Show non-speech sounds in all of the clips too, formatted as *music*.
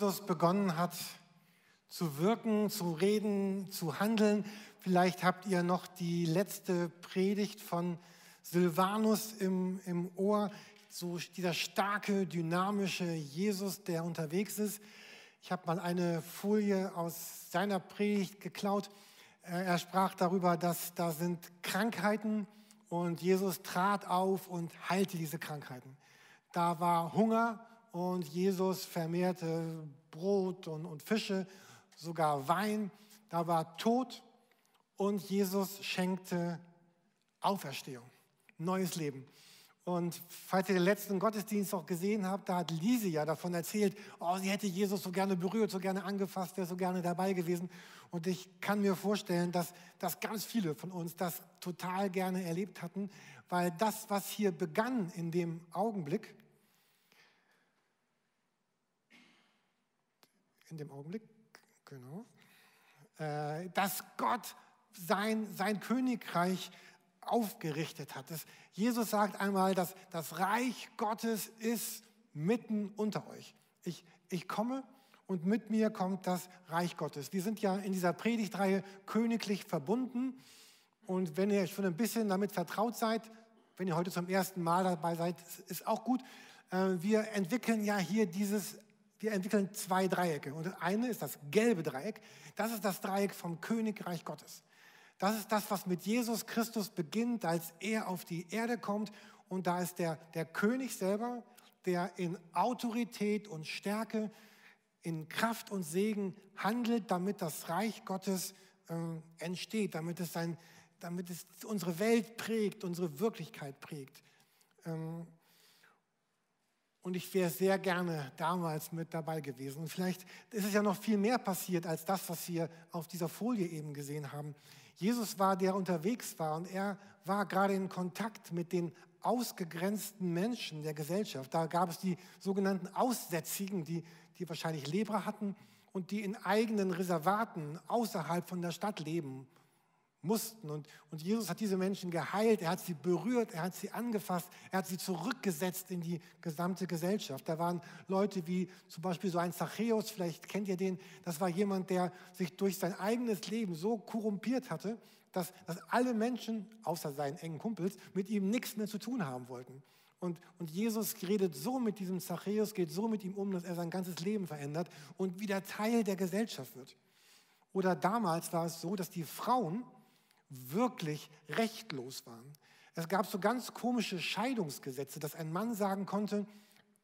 Jesus begonnen hat zu wirken, zu reden, zu handeln. Vielleicht habt ihr noch die letzte Predigt von Silvanus im, im Ohr, so dieser starke, dynamische Jesus, der unterwegs ist. Ich habe mal eine Folie aus seiner Predigt geklaut. Äh, er sprach darüber, dass da sind Krankheiten und Jesus trat auf und heilte diese Krankheiten. Da war Hunger und Jesus vermehrte Brot und, und Fische, sogar Wein. Da war Tod und Jesus schenkte Auferstehung, neues Leben. Und falls ihr den letzten Gottesdienst auch gesehen habt, da hat Lise ja davon erzählt, oh, sie hätte Jesus so gerne berührt, so gerne angefasst, wäre so gerne dabei gewesen. Und ich kann mir vorstellen, dass, dass ganz viele von uns das total gerne erlebt hatten, weil das, was hier begann in dem Augenblick, in dem Augenblick, genau, äh, dass Gott sein, sein Königreich aufgerichtet hat. Das, Jesus sagt einmal, dass das Reich Gottes ist mitten unter euch. Ich, ich komme und mit mir kommt das Reich Gottes. Wir sind ja in dieser Predigtreihe königlich verbunden. Und wenn ihr schon ein bisschen damit vertraut seid, wenn ihr heute zum ersten Mal dabei seid, ist auch gut. Äh, wir entwickeln ja hier dieses, wir entwickeln zwei Dreiecke. Und das eine ist das gelbe Dreieck. Das ist das Dreieck vom Königreich Gottes. Das ist das, was mit Jesus Christus beginnt, als er auf die Erde kommt. Und da ist der, der König selber, der in Autorität und Stärke, in Kraft und Segen handelt, damit das Reich Gottes äh, entsteht, damit es, sein, damit es unsere Welt prägt, unsere Wirklichkeit prägt. Ähm, und ich wäre sehr gerne damals mit dabei gewesen. Und vielleicht ist es ja noch viel mehr passiert als das, was wir auf dieser Folie eben gesehen haben. Jesus war, der unterwegs war und er war gerade in Kontakt mit den ausgegrenzten Menschen der Gesellschaft. Da gab es die sogenannten Aussätzigen, die, die wahrscheinlich Lebra hatten und die in eigenen Reservaten außerhalb von der Stadt leben mussten. Und, und Jesus hat diese Menschen geheilt, er hat sie berührt, er hat sie angefasst, er hat sie zurückgesetzt in die gesamte Gesellschaft. Da waren Leute wie zum Beispiel so ein Zachäus, vielleicht kennt ihr den, das war jemand, der sich durch sein eigenes Leben so korrumpiert hatte, dass, dass alle Menschen, außer seinen engen Kumpels, mit ihm nichts mehr zu tun haben wollten. Und, und Jesus redet so mit diesem Zachäus, geht so mit ihm um, dass er sein ganzes Leben verändert und wieder Teil der Gesellschaft wird. Oder damals war es so, dass die Frauen, wirklich rechtlos waren. Es gab so ganz komische Scheidungsgesetze, dass ein Mann sagen konnte,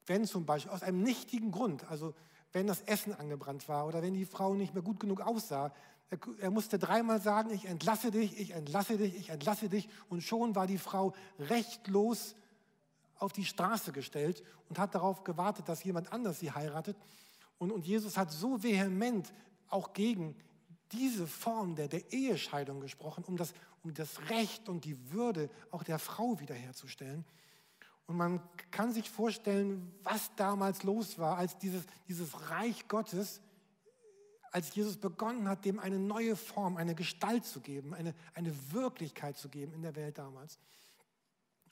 wenn zum Beispiel aus einem nichtigen Grund, also wenn das Essen angebrannt war oder wenn die Frau nicht mehr gut genug aussah, er, er musste dreimal sagen, ich entlasse dich, ich entlasse dich, ich entlasse dich und schon war die Frau rechtlos auf die Straße gestellt und hat darauf gewartet, dass jemand anders sie heiratet. Und, und Jesus hat so vehement auch gegen diese Form der, der Ehescheidung gesprochen, um das, um das Recht und die Würde auch der Frau wiederherzustellen. Und man kann sich vorstellen, was damals los war, als dieses, dieses Reich Gottes, als Jesus begonnen hat, dem eine neue Form, eine Gestalt zu geben, eine, eine Wirklichkeit zu geben in der Welt damals.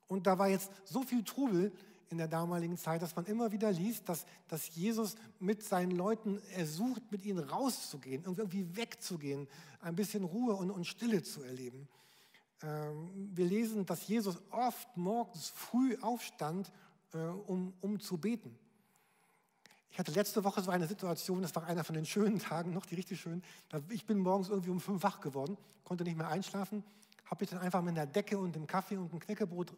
Und da war jetzt so viel Trubel, in der damaligen Zeit, dass man immer wieder liest, dass, dass Jesus mit seinen Leuten, er sucht, mit ihnen rauszugehen, irgendwie wegzugehen, ein bisschen Ruhe und, und Stille zu erleben. Ähm, wir lesen, dass Jesus oft morgens früh aufstand, äh, um, um zu beten. Ich hatte letzte Woche so eine Situation, das war einer von den schönen Tagen, noch die richtig schönen. Ich bin morgens irgendwie um fünf wach geworden, konnte nicht mehr einschlafen, habe mich dann einfach mit einer Decke und dem Kaffee und einem Knäckebrot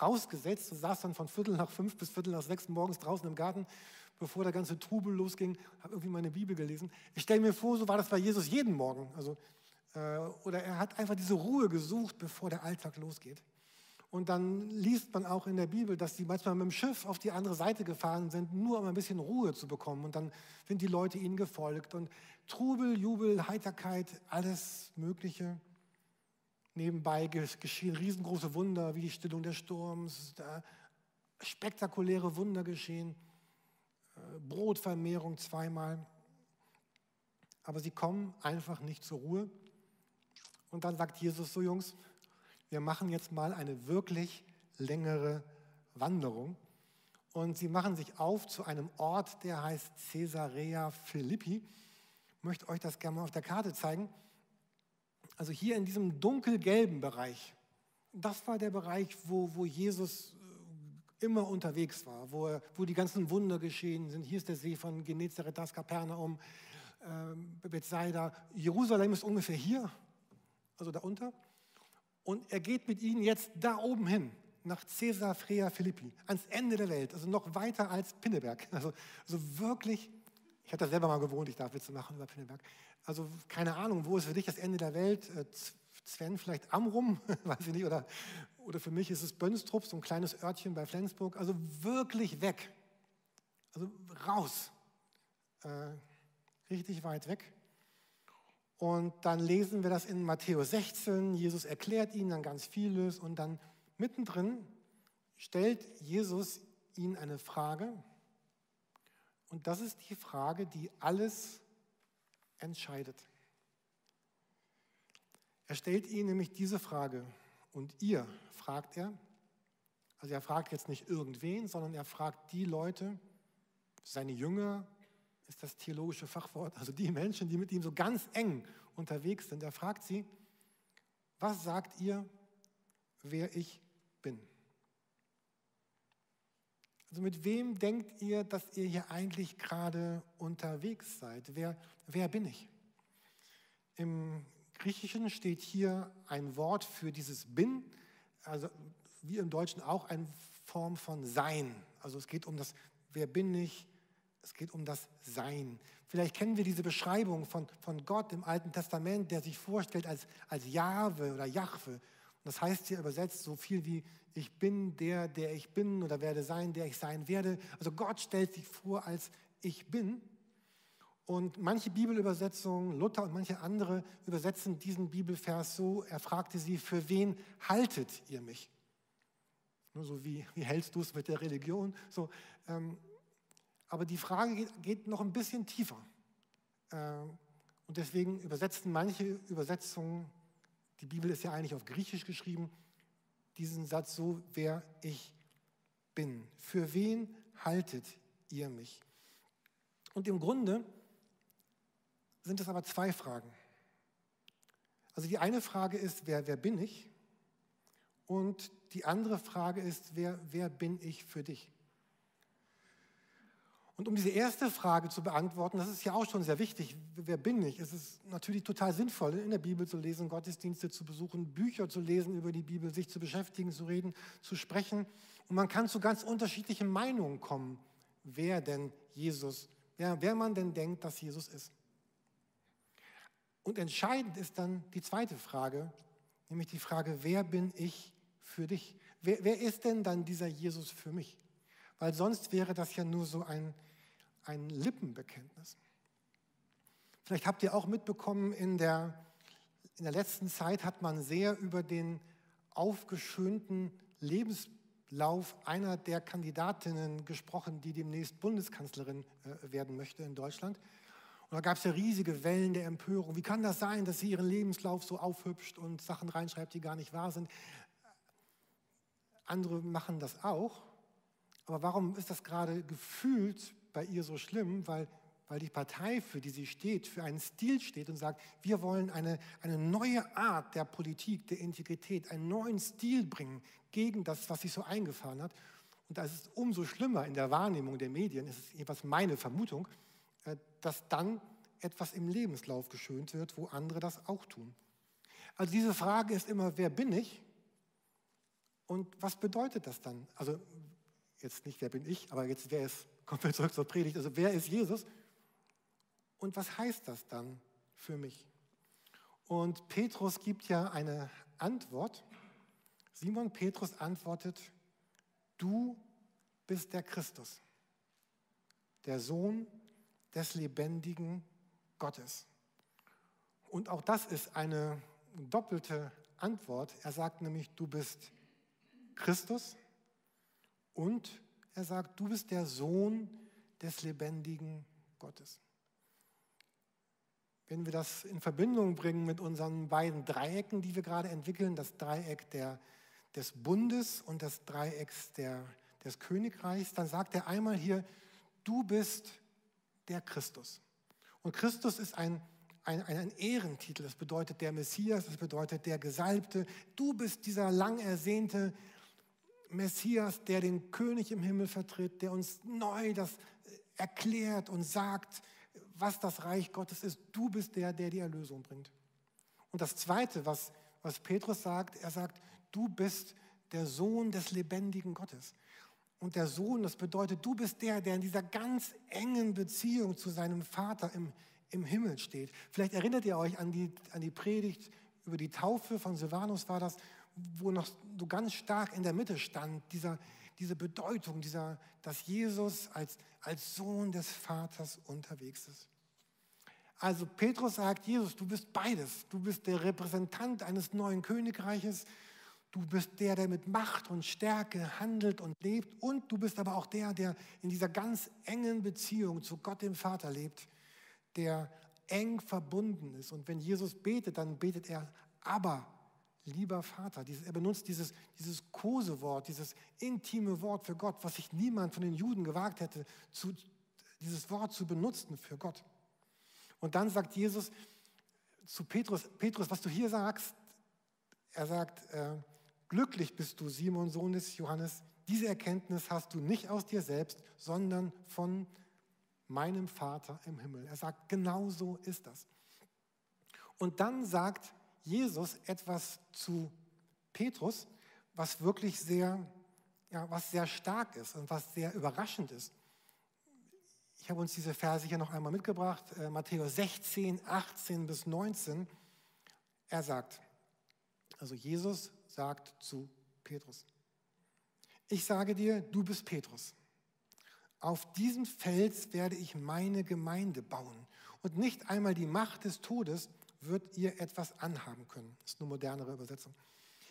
rausgesetzt und saß dann von Viertel nach fünf bis Viertel nach sechs morgens draußen im Garten, bevor der ganze Trubel losging, habe irgendwie meine Bibel gelesen. Ich stelle mir vor, so war das bei Jesus jeden Morgen. Also, äh, oder er hat einfach diese Ruhe gesucht, bevor der Alltag losgeht. Und dann liest man auch in der Bibel, dass sie manchmal mit dem Schiff auf die andere Seite gefahren sind, nur um ein bisschen Ruhe zu bekommen. Und dann sind die Leute ihnen gefolgt. Und Trubel, Jubel, Heiterkeit, alles Mögliche. Nebenbei geschehen riesengroße Wunder wie die Stillung des Sturms, spektakuläre Wunder geschehen, äh, Brotvermehrung zweimal. Aber sie kommen einfach nicht zur Ruhe. Und dann sagt Jesus so, Jungs, wir machen jetzt mal eine wirklich längere Wanderung. und sie machen sich auf zu einem Ort, der heißt Caesarea Philippi. Ich möchte euch das gerne mal auf der Karte zeigen. Also hier in diesem dunkelgelben Bereich, das war der Bereich, wo, wo Jesus äh, immer unterwegs war, wo, er, wo die ganzen Wunder geschehen sind. Hier ist der See von Genezareth, das Kapernaum, äh, Bethsaida. Jerusalem ist ungefähr hier, also da unter. Und er geht mit ihnen jetzt da oben hin nach Caesarea Philippi, ans Ende der Welt, also noch weiter als Pinneberg. *laughs* Also, also wirklich, ich hatte selber mal gewohnt, ich darf Witze machen über Pinneberg. Also keine Ahnung, wo ist für dich das Ende der Welt? Äh, Sven vielleicht Amrum, *laughs* weiß ich nicht, oder, oder für mich ist es Bönstrup, so ein kleines Örtchen bei Flensburg. Also wirklich weg, also raus, äh, richtig weit weg. Und dann lesen wir das in Matthäus 16. Jesus erklärt ihnen dann ganz vieles und dann Mittendrin stellt Jesus ihnen eine Frage und das ist die Frage, die alles entscheidet. Er stellt ihnen nämlich diese Frage und ihr, fragt er, also er fragt jetzt nicht irgendwen, sondern er fragt die Leute, seine Jünger ist das theologische Fachwort, also die Menschen, die mit ihm so ganz eng unterwegs sind. Er fragt sie, was sagt ihr, wer ich bin. Also mit wem denkt ihr, dass ihr hier eigentlich gerade unterwegs seid? Wer, wer bin ich? Im Griechischen steht hier ein Wort für dieses bin, also wie im Deutschen auch eine Form von Sein. Also es geht um das Wer bin ich? Es geht um das Sein. Vielleicht kennen wir diese Beschreibung von, von Gott im Alten Testament, der sich vorstellt als, als Jahwe oder Jahwe. Das heißt hier übersetzt so viel wie, ich bin der, der ich bin oder werde sein, der ich sein werde. Also Gott stellt sich vor als ich bin. Und manche Bibelübersetzungen, Luther und manche andere übersetzen diesen Bibelvers so, er fragte sie, für wen haltet ihr mich? Nur so wie, wie hältst du es mit der Religion? So, ähm, aber die Frage geht, geht, noch ein bisschen tiefer. Ähm, und deswegen übersetzen manche Übersetzungen die Bibel ist ja eigentlich auf Griechisch geschrieben, diesen Satz so, wer ich bin. Für wen haltet ihr mich? Und im Grunde sind es aber zwei Fragen. Also die eine Frage ist, wer, wer bin ich? Und die andere Frage ist, wer, wer bin ich für dich? Und um diese erste Frage zu beantworten, das ist ja auch schon sehr wichtig, wer bin ich? Es ist natürlich total sinnvoll, in der Bibel zu lesen, Gottesdienste zu besuchen, Bücher zu lesen über die Bibel, sich zu beschäftigen, zu reden, zu sprechen. Und man kann zu ganz unterschiedlichen Meinungen kommen, wer denn Jesus, wer, wer man denn denkt, dass Jesus ist. Und entscheidend ist dann die zweite Frage, nämlich die Frage, wer bin ich für dich? Wer, wer ist denn dann dieser Jesus für mich? Weil sonst wäre das ja nur so ein ein Lippenbekenntnis. Vielleicht habt ihr auch mitbekommen, in der, in der letzten Zeit hat man sehr über den aufgeschönten Lebenslauf einer der Kandidatinnen gesprochen, die demnächst Bundeskanzlerin äh, werden möchte in Deutschland. Und da gab es ja riesige Wellen der Empörung. Wie kann das sein, dass sie ihren Lebenslauf so aufhübscht und Sachen reinschreibt, die gar nicht wahr sind? Andere machen das auch. Aber warum ist das gerade gefühlt bei ihr so schlimm, weil, weil die Partei, für die sie steht, für einen Stil steht und sagt, wir wollen eine, eine neue Art der Politik, der Integrität, einen neuen Stil bringen gegen das, was sich so eingefahren hat. Und da ist es umso schlimmer in der Wahrnehmung der Medien, ist es jedenfalls meine Vermutung, äh, dass dann etwas im Lebenslauf geschönt wird, wo andere das auch tun. Also diese Frage ist immer, wer bin ich? Und was bedeutet das dann? Also jetzt nicht, wer bin ich, aber jetzt, wer ist Kommen wir zurück zur Predigt. Also wer ist Jesus? Und was heißt das dann für mich? Und Petrus gibt ja eine Antwort. Simon Petrus antwortet, du bist der Christus, der Sohn des lebendigen Gottes. Und auch das ist eine doppelte Antwort. Er sagt nämlich, du bist Christus und er sagt, du bist der Sohn des lebendigen Gottes. Wenn wir das in Verbindung bringen mit unseren beiden Dreiecken, die wir gerade entwickeln, das Dreieck der, des Bundes und das Dreieck der, des Königreichs, dann sagt er einmal hier, du bist der Christus. Und Christus ist ein, ein, ein Ehrentitel, das bedeutet der Messias, das bedeutet der Gesalbte. Du bist dieser lang ersehnte Messias, der den König im Himmel vertritt, der uns neu das erklärt und sagt, was das Reich Gottes ist. Du bist der, der die Erlösung bringt. Und das Zweite, was, was Petrus sagt, er sagt, du bist der Sohn des lebendigen Gottes. Und der Sohn, das bedeutet, du bist der, der in dieser ganz engen Beziehung zu seinem Vater im, im Himmel steht. Vielleicht erinnert ihr euch an die, an die Predigt über die Taufe von Silvanus war das, wo noch so ganz stark in der Mitte stand, dieser, diese Bedeutung, dieser, dass Jesus als, als Sohn des Vaters unterwegs ist. Also Petrus sagt, Jesus, du bist beides. Du bist der Repräsentant eines neuen Königreiches. Du bist der, der mit Macht und Stärke handelt und lebt. Und du bist aber auch der, der in dieser ganz engen Beziehung zu Gott dem Vater lebt, der eng verbunden ist. Und wenn Jesus betet, dann betet er, aber lieber Vater. er benutzt dieses, dieses Kosewort, dieses intime Wort für Gott, was sich niemand von den Juden gewagt hätte, zu, dieses Wort zu benutzen für Gott. Und dann sagt Jesus zu Petrus, Petrus, was du hier sagst, er sagt, äh, glücklich bist du, Simon, Sohn des Johannes, diese Erkenntnis hast du nicht aus dir selbst, sondern von meinem Vater im Himmel. Er sagt, genau so ist das. Und dann sagt Jesus etwas zu Petrus, was wirklich sehr, ja, was sehr stark ist und was sehr überraschend ist. Ich habe uns diese Verse hier noch einmal mitgebracht, äh, Matthäus 16, 18 bis 19. Er sagt, also Jesus sagt zu Petrus, ich sage dir, du bist Petrus. Auf diesem Fels werde ich meine Gemeinde bauen. Und nicht einmal die Macht des Todes wird ihr etwas anhaben können. Das ist eine modernere Übersetzung.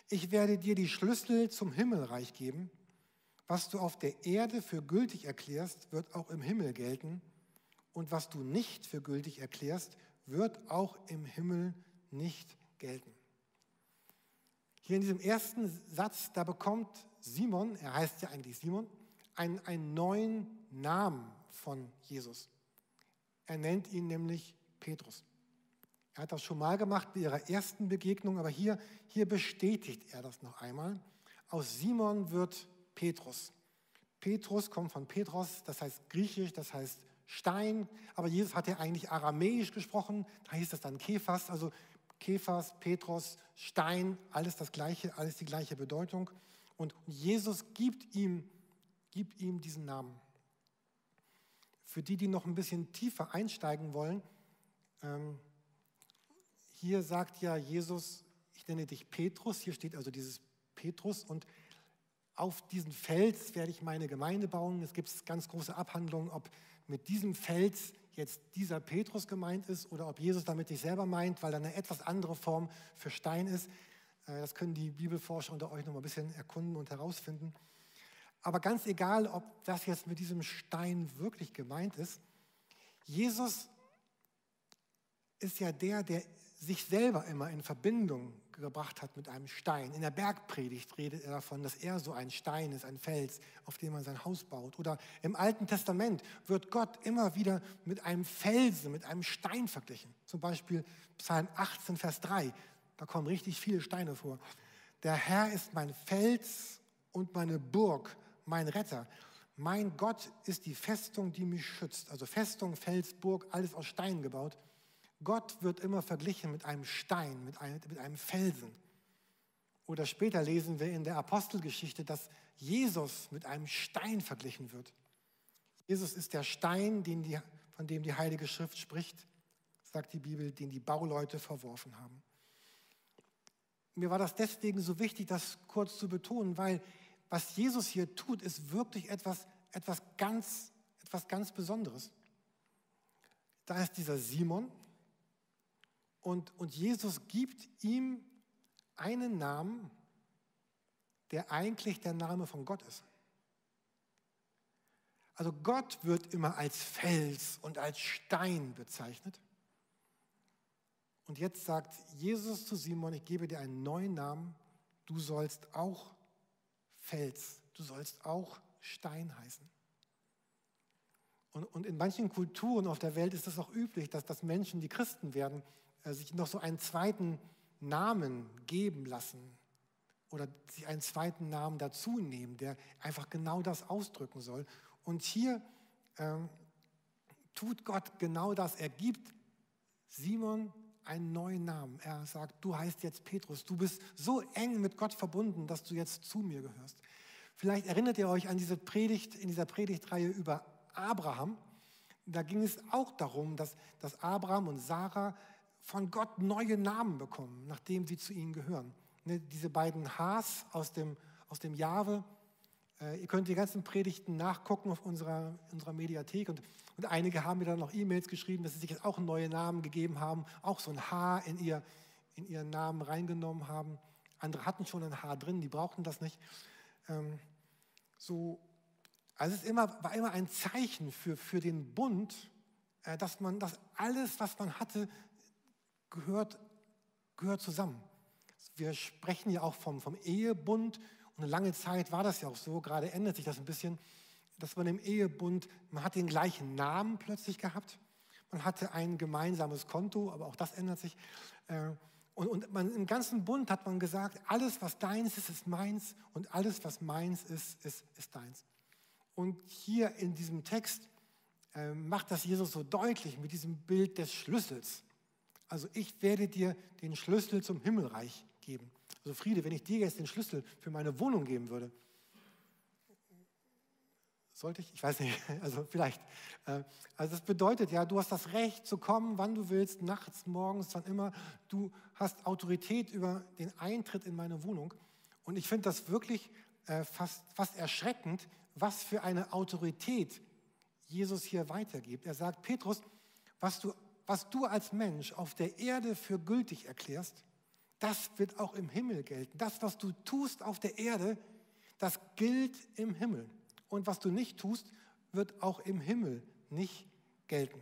Ich werde dir die Schlüssel zum Himmelreich geben. Was du auf der Erde für gültig erklärst, wird auch im Himmel gelten. Und was du nicht für gültig erklärst, wird auch im Himmel nicht gelten. Hier in diesem ersten Satz, da bekommt Simon, er heißt ja eigentlich Simon, einen, einen neuen Namen von Jesus. Er nennt ihn nämlich Petrus. Er hat das schon mal gemacht bei ihrer ersten Begegnung, aber hier, hier bestätigt er das noch einmal. Aus Simon wird Petrus. Petrus kommt von Petros, das heißt griechisch, das heißt Stein, aber Jesus hat ja eigentlich aramäisch gesprochen, da hieß das dann Kephas, also Kephas, Petros, Stein, alles das gleiche, alles die gleiche Bedeutung. Und Jesus gibt ihm, gibt ihm diesen Namen. Für die, die noch ein bisschen tiefer einsteigen wollen, ähm, hier sagt ja Jesus, ich nenne dich Petrus, hier steht also dieses Petrus und auf diesen Fels werde ich meine Gemeinde bauen. Es gibt ganz große Abhandlungen, ob mit diesem Fels jetzt dieser Petrus gemeint ist oder ob Jesus damit sich selber meint, weil er eine etwas andere Form für Stein ist. Äh, das können die Bibelforscher unter euch noch mal ein bisschen erkunden und herausfinden. Aber ganz egal, ob das jetzt mit diesem Stein wirklich gemeint ist, Jesus ist ja der, der sich selber immer in Verbindung gebracht hat mit einem Stein. In der Bergpredigt redet er davon, dass er so ein Stein ist, ein Fels, auf dem man sein Haus baut. Oder im Alten Testament wird Gott immer wieder mit einem Felsen, mit einem Stein verglichen. Zum Beispiel Psalm 18, Vers 3. Da kommen richtig viele Steine vor. Der Herr ist mein Fels und meine Burg, mein Retter. Mein Gott ist die Festung, die mich schützt. Also Festung, Fels, Burg, alles aus Steinen gebaut. Gott wird immer verglichen mit einem Stein, mit einem, mit einem Felsen. Oder später lesen wir in der Apostelgeschichte, dass Jesus mit einem Stein verglichen wird. Jesus ist der Stein, die, von dem die Heilige Schrift spricht, sagt die Bibel, den die Bauleute verworfen haben. Mir war das deswegen so wichtig, das kurz zu betonen, weil was Jesus hier tut, ist wirklich etwas, etwas, ganz, etwas ganz Besonderes. Da ist dieser Simon, und, und Jesus gibt ihm einen Namen, der eigentlich der Name von Gott ist. Also Gott wird immer als Fels und als Stein bezeichnet. Und jetzt sagt Jesus zu Simon, ich gebe dir einen neuen Namen, du sollst auch Fels, du sollst auch Stein heißen. Und, und in manchen Kulturen auf der Welt ist es auch üblich, dass, dass Menschen, die Christen werden, sich noch so einen zweiten Namen geben lassen oder sich einen zweiten Namen dazu nehmen, der einfach genau das ausdrücken soll. Und hier ähm, tut Gott genau das. Er gibt Simon einen neuen Namen. Er sagt, du heißt jetzt Petrus. Du bist so eng mit Gott verbunden, dass du jetzt zu mir gehörst. Vielleicht erinnert ihr euch an diese Predigt in dieser Predigtreihe über Abraham. Da ging es auch darum, dass, dass Abraham und Sarah von Gott neue Namen bekommen, nachdem sie zu ihnen gehören. Ne, diese beiden Haas aus dem, aus dem Jahwe, äh, ihr könnt die ganzen Predigten nachgucken auf unserer, unserer Mediathek. Und, und einige haben mir dann noch E-Mails geschrieben, dass sie sich jetzt auch neue Namen gegeben haben, auch so ein H in, ihr, in ihren Namen reingenommen haben. Andere hatten schon ein H drin, die brauchten das nicht. Ähm, so, also es immer, war immer ein Zeichen für, für den Bund, äh, dass man, dass alles, was man hatte, gehört, gehört zusammen. Wir sprechen ja auch vom, vom Ehebund und eine lange Zeit war das ja auch so, gerade ändert sich das ein bisschen, dass man im Ehebund, man hat den gleichen Namen plötzlich gehabt, man hatte ein gemeinsames Konto, aber auch das ändert sich. Äh, und, und man, im ganzen Bund hat man gesagt, alles, was deins ist, ist meins und alles, was meins ist, ist, ist deins. Und hier in diesem Text äh, macht das Jesus so deutlich mit diesem Bild des Schlüssels. Also ich werde dir den Schlüssel zum Himmelreich geben. Also Friede, wenn ich dir jetzt den Schlüssel für meine Wohnung geben würde, sollte ich? Ich weiß nicht. *laughs* Also vielleicht. Äh, also das bedeutet ja, du hast das Recht zu kommen, wann du willst, nachts, morgens, wann immer. Du hast Autorität über den Eintritt in meine Wohnung. Und ich finde das wirklich äh, fast, fast erschreckend, was für eine Autorität Jesus hier weitergibt. Er sagt, Petrus, was du was du als Mensch auf der Erde für gültig erklärst, das wird auch im Himmel gelten. Das, was du tust auf der Erde, das gilt im Himmel. Und was du nicht tust, wird auch im Himmel nicht gelten.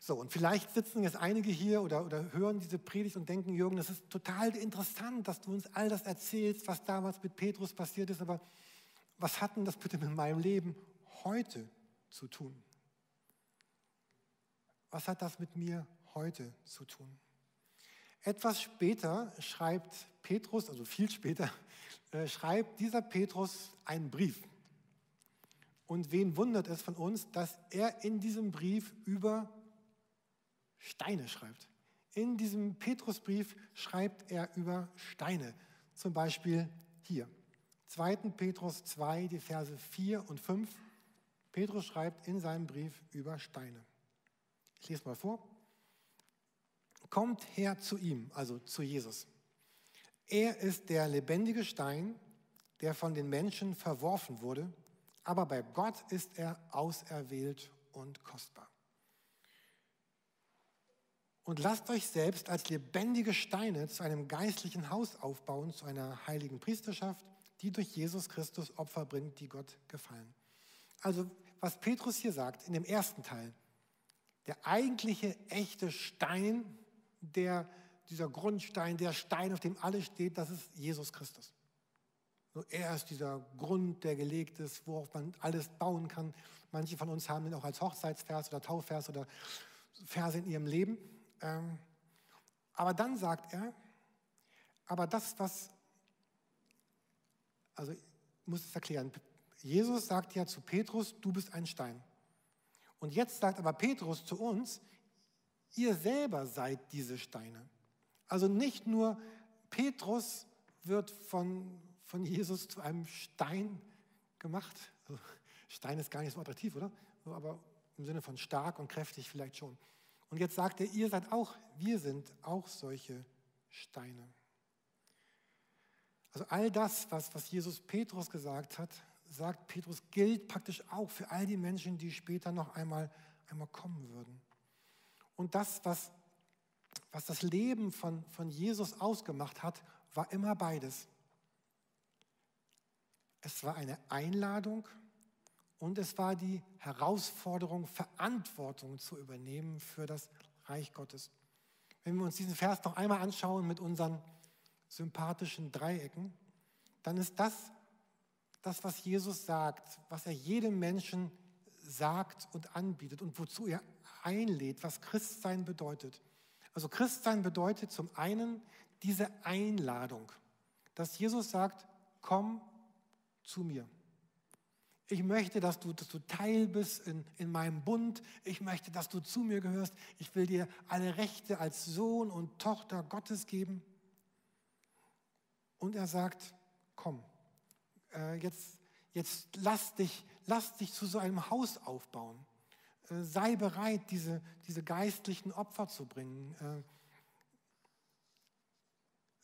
So, und vielleicht sitzen jetzt einige hier oder, oder hören diese Predigt und denken, Jürgen, das ist total interessant, dass du uns all das erzählst, was damals mit Petrus passiert ist, aber was hat denn das bitte mit meinem Leben heute zu tun? Was hat das mit mir heute zu tun? Etwas später schreibt Petrus, also viel später, *laughs* äh, schreibt dieser Petrus einen Brief. Und wen wundert es von uns, dass er in diesem Brief über Steine schreibt? In diesem Petrusbrief schreibt er über Steine. Zum Beispiel hier, 2. Petrus 2, die Verse 4 und 5. Petrus schreibt in seinem Brief über Steine. Ich lese mal vor. Kommt her zu ihm, also zu Jesus. Er ist der lebendige Stein, der von den Menschen verworfen wurde, aber bei Gott ist er auserwählt und kostbar. Und lasst euch selbst als lebendige Steine zu einem geistlichen Haus aufbauen, zu einer heiligen Priesterschaft, die durch Jesus Christus Opfer bringt, die Gott gefallen. Also was Petrus hier sagt in dem ersten Teil, der eigentliche echte Stein, der, dieser Grundstein, der Stein, auf dem alles steht, das ist Jesus Christus. Er ist dieser Grund, der gelegt ist, worauf man alles bauen kann. Manche von uns haben ihn auch als Hochzeitsvers oder Taufvers oder Verse in ihrem Leben. Ähm, aber dann sagt er, aber das, was, also ich muss es erklären, Jesus sagt ja zu Petrus, du bist ein Stein. Und jetzt sagt aber Petrus zu uns, ihr selber seid diese Steine. Also nicht nur Petrus wird von, von Jesus zu einem Stein gemacht. Also Stein ist gar nicht so attraktiv, oder? Aber im Sinne von stark und kräftig vielleicht schon. Und jetzt sagt er, ihr seid auch, wir sind auch solche Steine. Also all das, was, was Jesus Petrus gesagt hat, sagt Petrus, gilt praktisch auch für all die Menschen, die später noch einmal, einmal kommen würden. Und das, was, was das Leben von, von Jesus ausgemacht hat, war immer beides. Es war eine Einladung und es war die Herausforderung, Verantwortung zu übernehmen für das Reich Gottes. Wenn wir uns diesen Vers noch einmal anschauen mit unseren sympathischen Dreiecken, dann ist das das, was Jesus sagt, was er jedem Menschen sagt und anbietet und wozu er einlädt, was Christsein bedeutet. Also Christsein bedeutet zum einen diese Einladung, dass Jesus sagt, komm zu mir. Ich möchte, dass du, dass du Teil bist in, in meinem Bund. Ich möchte, dass du zu mir gehörst. Ich will dir alle Rechte als Sohn und Tochter Gottes geben. Und er sagt, komm, äh, jetzt, jetzt lass, dich, lass dich zu so einem Haus aufbauen. Äh, sei bereit, diese, diese geistlichen Opfer zu bringen. Äh,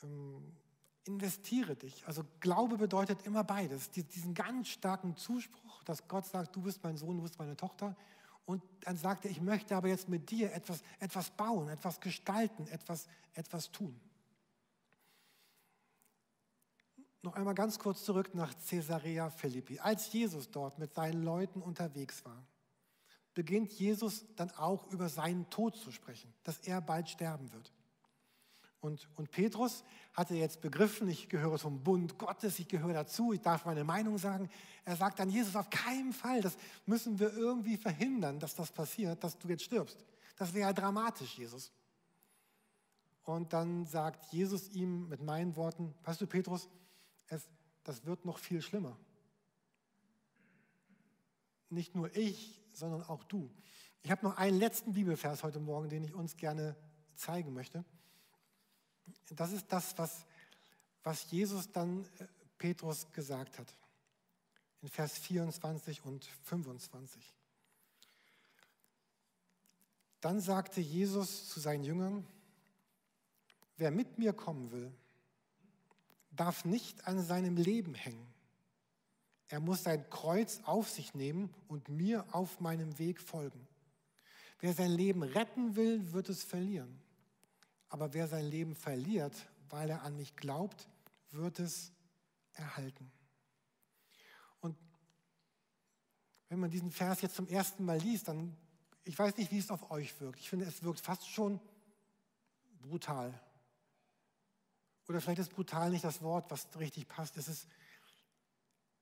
ähm, investiere dich. Also Glaube bedeutet immer beides. Diesen ganz starken Zuspruch, dass Gott sagt, du bist mein Sohn, du bist meine Tochter. Und dann sagt er, ich möchte aber jetzt mit dir etwas, etwas bauen, etwas gestalten, etwas, etwas tun. Noch einmal ganz kurz zurück nach Caesarea Philippi. Als Jesus dort mit seinen Leuten unterwegs war, beginnt Jesus dann auch über seinen Tod zu sprechen, dass er bald sterben wird. Und, und Petrus hatte jetzt begriffen, ich gehöre zum Bund Gottes, ich gehöre dazu, ich darf meine Meinung sagen. Er sagt dann, Jesus, auf keinen Fall, das müssen wir irgendwie verhindern, dass das passiert, dass du jetzt stirbst. Das wäre ja dramatisch, Jesus. Und dann sagt Jesus ihm mit meinen Worten, weißt du, Petrus, es, das wird noch viel schlimmer. Nicht nur ich, sondern auch du. Ich habe noch einen letzten Bibelvers heute Morgen, den ich uns gerne zeigen möchte. Das ist das, was, was Jesus dann äh, Petrus gesagt hat. In Vers 24 und 25. Dann sagte Jesus zu seinen Jüngern, wer mit mir kommen will, darf nicht an seinem Leben hängen. Er muss sein Kreuz auf sich nehmen und mir auf meinem Weg folgen. Wer sein Leben retten will, wird es verlieren. Aber wer sein Leben verliert, weil er an mich glaubt, wird es erhalten. Und wenn man diesen Vers jetzt zum ersten Mal liest, dann, ich weiß nicht, wie es auf euch wirkt. Ich finde, es wirkt fast schon brutal. Oder vielleicht ist brutal nicht das Wort, was richtig passt. Ist es,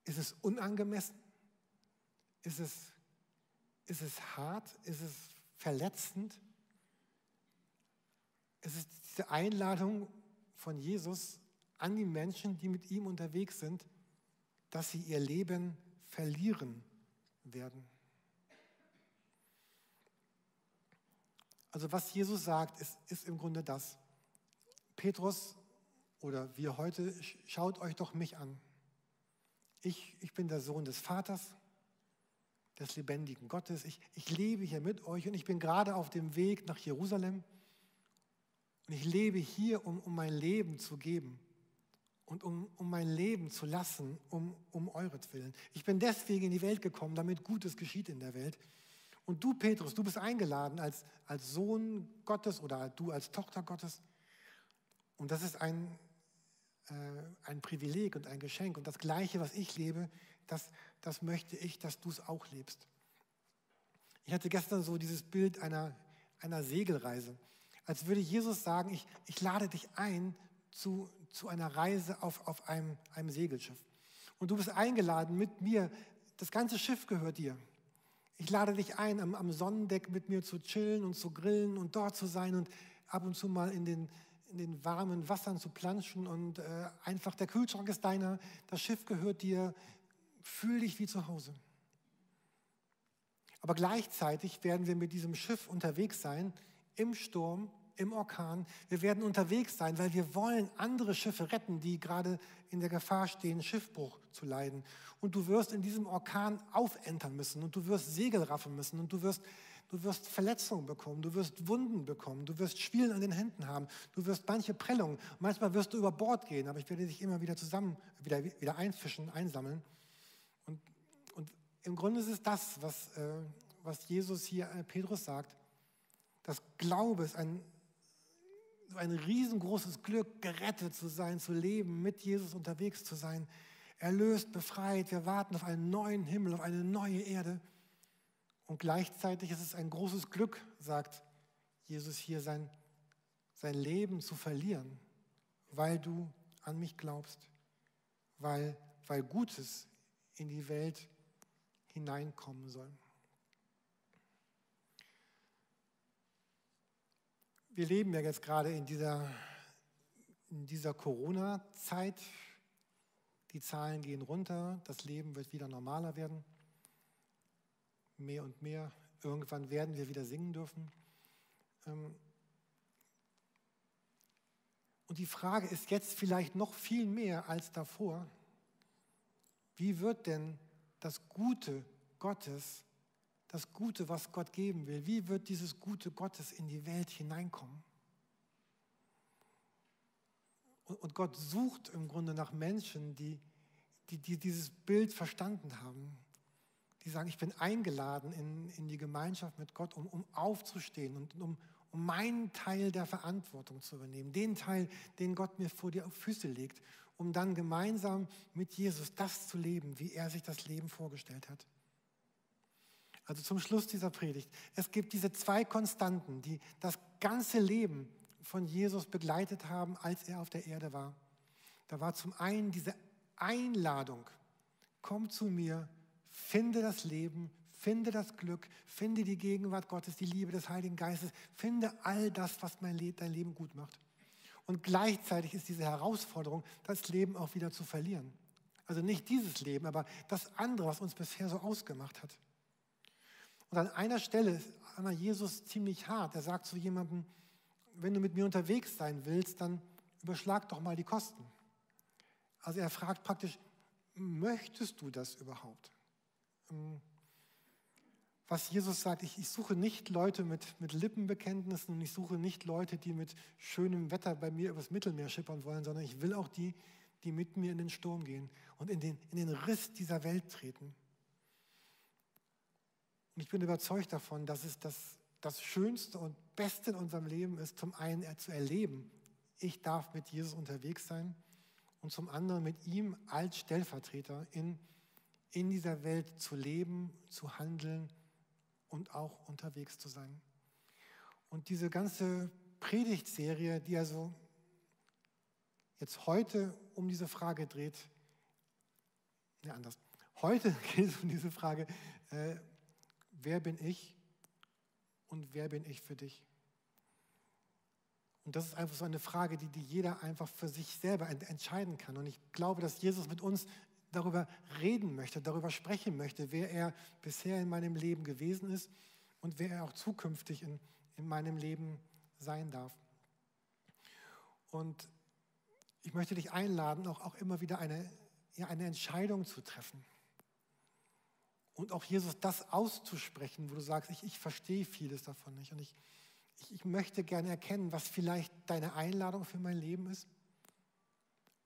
ist es unangemessen? Ist es, ist es hart? Ist es verletzend? Es ist diese Einladung von Jesus an die Menschen, die mit ihm unterwegs sind, dass sie ihr Leben verlieren werden. Also was Jesus sagt, ist, ist im Grunde das. Petrus oder wir heute, schaut euch doch mich an. Ich, ich bin der Sohn des Vaters, des lebendigen Gottes. Ich, ich lebe hier mit euch und ich bin gerade auf dem Weg nach Jerusalem. Und ich lebe hier, um, um mein Leben zu geben und um, um mein Leben zu lassen, um, um euretwillen. Ich bin deswegen in die Welt gekommen, damit Gutes geschieht in der Welt. Und du, Petrus, du bist eingeladen als, als Sohn Gottes oder du als Tochter Gottes. Und das ist ein, ein Privileg und ein Geschenk. Und das Gleiche, was ich lebe, das, das möchte ich, dass du es auch lebst. Ich hatte gestern so dieses Bild einer, einer Segelreise als würde Jesus sagen, ich, ich lade dich ein zu, zu einer Reise auf, auf einem, einem Segelschiff. Und du bist eingeladen mit mir, das ganze Schiff gehört dir. Ich lade dich ein, am, am Sonnendeck mit mir zu chillen und zu grillen und dort zu sein und ab und zu mal in den, in den warmen Wassern zu planschen und äh, einfach der Kühlschrank ist deiner, das Schiff gehört dir, fühl dich wie zu Hause. Aber gleichzeitig werden wir mit diesem Schiff unterwegs sein, im Sturm, im Orkan. Wir werden unterwegs sein, weil wir wollen andere Schiffe retten, die gerade in der Gefahr stehen, Schiffbruch zu leiden. Und du wirst in diesem Orkan aufentern müssen und du wirst Segel raffen müssen und du wirst, du wirst Verletzungen bekommen, du wirst Wunden bekommen, du wirst Schwielen an den Händen haben, du wirst manche Prellungen, manchmal wirst du über Bord gehen, aber ich werde dich immer wieder zusammen, wieder, wieder einfischen, einsammeln. Und, und im Grunde ist es das, was, äh, was Jesus hier äh, Petrus sagt, das Glaube ist ein, ein riesengroßes Glück, gerettet zu sein, zu leben, mit Jesus unterwegs zu sein, erlöst, befreit. Wir warten auf einen neuen Himmel, auf eine neue Erde. Und gleichzeitig ist es ein großes Glück, sagt Jesus hier, sein, sein Leben zu verlieren, weil du an mich glaubst, weil, weil Gutes in die Welt hineinkommen soll. Wir leben ja jetzt gerade in dieser, in dieser Corona-Zeit. Die Zahlen gehen runter, das Leben wird wieder normaler werden. Mehr und mehr. Irgendwann werden wir wieder singen dürfen. Ähm, und die Frage ist jetzt vielleicht noch viel mehr als davor, wie wird denn das Gute Gottes das Gute, was Gott geben will, wie wird dieses Gute Gottes in die Welt hineinkommen? Und Gott sucht im Grunde nach Menschen, die, die, die dieses Bild verstanden haben, die sagen, ich bin eingeladen in, in die Gemeinschaft mit Gott, um, um aufzustehen und um, um meinen Teil der Verantwortung zu übernehmen, den Teil, den Gott mir vor die Füße legt, um dann gemeinsam mit Jesus das zu leben, wie er sich das Leben vorgestellt hat. Also zum Schluss dieser Predigt. Es gibt diese zwei Konstanten, die das ganze Leben von Jesus begleitet haben, als er auf der Erde war. Da war zum einen diese Einladung, komm zu mir, finde das Leben, finde das Glück, finde die Gegenwart Gottes, die Liebe des Heiligen Geistes, finde all das, was Le dein Leben gut macht. Und gleichzeitig ist diese Herausforderung, das Leben auch wieder zu verlieren. Also nicht dieses Leben, aber das andere, was uns bisher so ausgemacht hat. Und an einer Stelle ist einmal Jesus ziemlich hart. Er sagt zu jemandem, wenn du mit mir unterwegs sein willst, dann überschlag doch mal die Kosten. Also er fragt praktisch, möchtest du das überhaupt? Was Jesus sagt, ich, ich suche nicht Leute mit, mit Lippenbekenntnissen und ich suche nicht Leute, die mit schönem Wetter bei mir übers Mittelmeer schippern wollen, sondern ich will auch die, die mit mir in den Sturm gehen und in den, in den Riss dieser Welt treten. Und ich bin überzeugt davon, dass es das, das Schönste und Beste in unserem Leben ist, zum einen zu erleben, ich darf mit Jesus unterwegs sein und zum anderen mit ihm als Stellvertreter in, in dieser Welt zu leben, zu handeln und auch unterwegs zu sein. Und diese ganze Predigtserie, die also jetzt heute um diese Frage dreht, ne, anders. Heute *laughs* geht es um diese Frage, äh, wer bin ich und wer bin ich für dich? Und das ist einfach so eine Frage, die, die jeder einfach für sich selber entscheiden kann. Und ich glaube, dass Jesus mit uns darüber reden möchte, darüber sprechen möchte, wer er bisher in meinem Leben gewesen ist und wer er auch zukünftig in, in meinem Leben sein darf. Und ich möchte dich einladen, auch, auch immer wieder eine, ja, eine Entscheidung zu treffen. Und auch Jesus das auszusprechen, wo du sagst, ich, ich verstehe vieles davon nicht. Und ich, ich, ich möchte gerne erkennen, was vielleicht deine Einladung für mein Leben ist,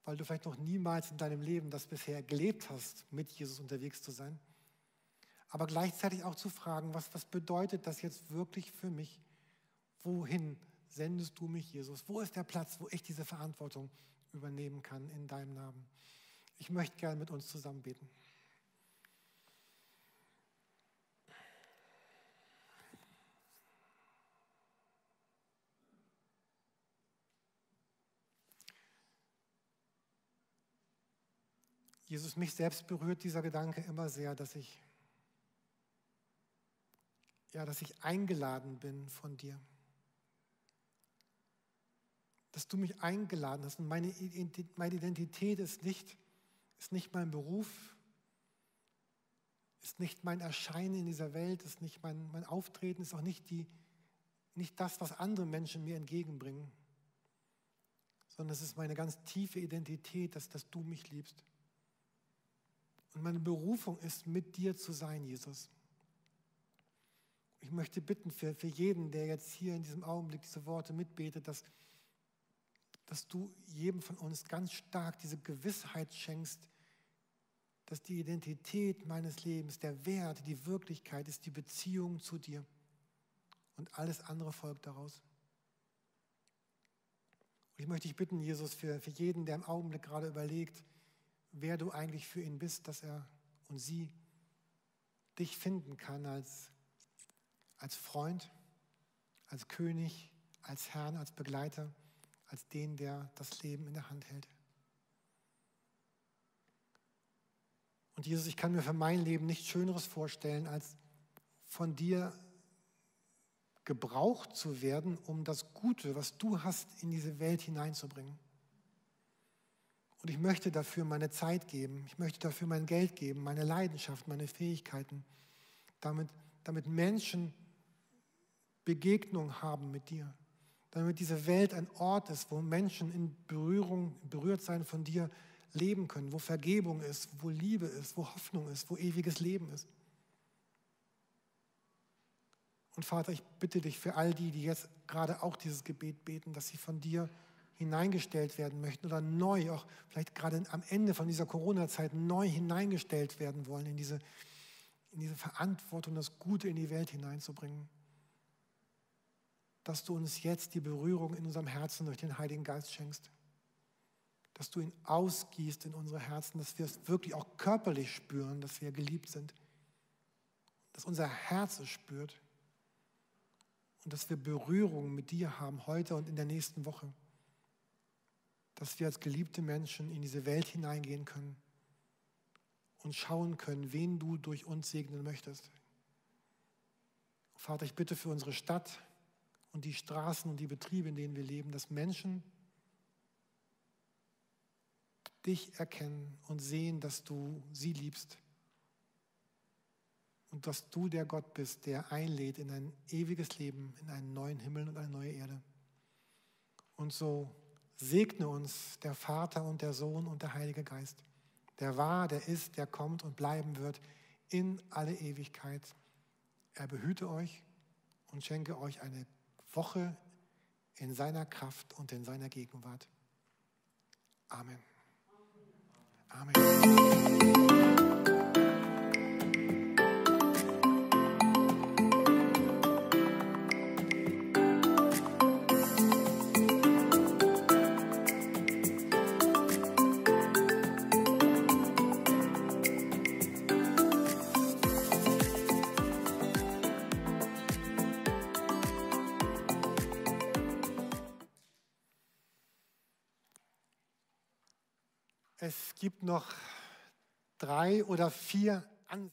weil du vielleicht noch niemals in deinem Leben das bisher gelebt hast, mit Jesus unterwegs zu sein. Aber gleichzeitig auch zu fragen, was, was bedeutet das jetzt wirklich für mich? Wohin sendest du mich, Jesus? Wo ist der Platz, wo ich diese Verantwortung übernehmen kann in deinem Namen? Ich möchte gerne mit uns zusammen beten. Jesus, mich selbst berührt dieser Gedanke immer sehr, dass ich, ja, dass ich eingeladen bin von dir. Dass du mich eingeladen hast. Und meine, Identität ist nicht, ist nicht mein Beruf, ist nicht mein Erscheinen in dieser Welt, ist nicht mein, mein Auftreten, ist auch nicht, die, nicht das, was andere Menschen mir entgegenbringen, sondern es ist meine ganz tiefe Identität, dass, dass du mich liebst. Und meine Berufung ist, mit dir zu sein, Jesus. Ich möchte bitten für, für jeden, der jetzt hier in diesem Augenblick diese Worte mitbetet, dass, dass du jedem von uns ganz stark diese Gewissheit schenkst, dass die Identität meines Lebens, der Wert, die Wirklichkeit ist die Beziehung zu dir. Und alles andere folgt daraus. Und ich möchte dich bitten, Jesus, für, für jeden, der im Augenblick gerade überlegt, wer du eigentlich für ihn bist, dass er und sie dich finden kann als, als Freund, als König, als Herrn, als Begleiter, als den, der das Leben in der Hand hält. Und Jesus, ich kann mir für mein Leben nichts Schöneres vorstellen, als von dir gebraucht zu werden, um das Gute, was du hast, in diese Welt hineinzubringen. Und ich möchte dafür meine Zeit geben, ich möchte dafür mein Geld geben, meine Leidenschaft, meine Fähigkeiten, damit, damit Menschen Begegnung haben mit dir, damit diese Welt ein Ort ist, wo Menschen in Berührung, berührt sein von dir leben können, wo Vergebung ist, wo Liebe ist, wo Hoffnung ist, wo ewiges Leben ist. Und Vater, ich bitte dich für all die, die jetzt gerade auch dieses Gebet beten, dass sie von dir hineingestellt werden möchten oder neu, auch vielleicht gerade am Ende von dieser Corona-Zeit neu hineingestellt werden wollen in diese, in diese Verantwortung, das Gute in die Welt hineinzubringen. Dass du uns jetzt die Berührung in unserem Herzen durch den Heiligen Geist schenkst. Dass du ihn ausgießt in unsere Herzen, dass wir es wirklich auch körperlich spüren, dass wir geliebt sind. Dass unser Herz es spürt und dass wir Berührung mit dir haben heute und in der nächsten Woche dass wir als geliebte Menschen in diese Welt hineingehen können und schauen können, wen du durch uns segnen möchtest. Vater, ich bitte für unsere Stadt und die Straßen und die Betriebe, in denen wir leben, dass Menschen dich erkennen und sehen, dass du sie liebst und dass du der Gott bist, der einlädt in ein ewiges Leben, in einen neuen Himmel und eine neue Erde. Und so Segne uns der Vater und der Sohn und der Heilige Geist, der war, der ist, der kommt und bleiben wird in alle Ewigkeit. Er behüte euch und schenke euch eine Woche in seiner Kraft und in seiner Gegenwart. Amen. Amen. Noch drei oder vier Ansätze.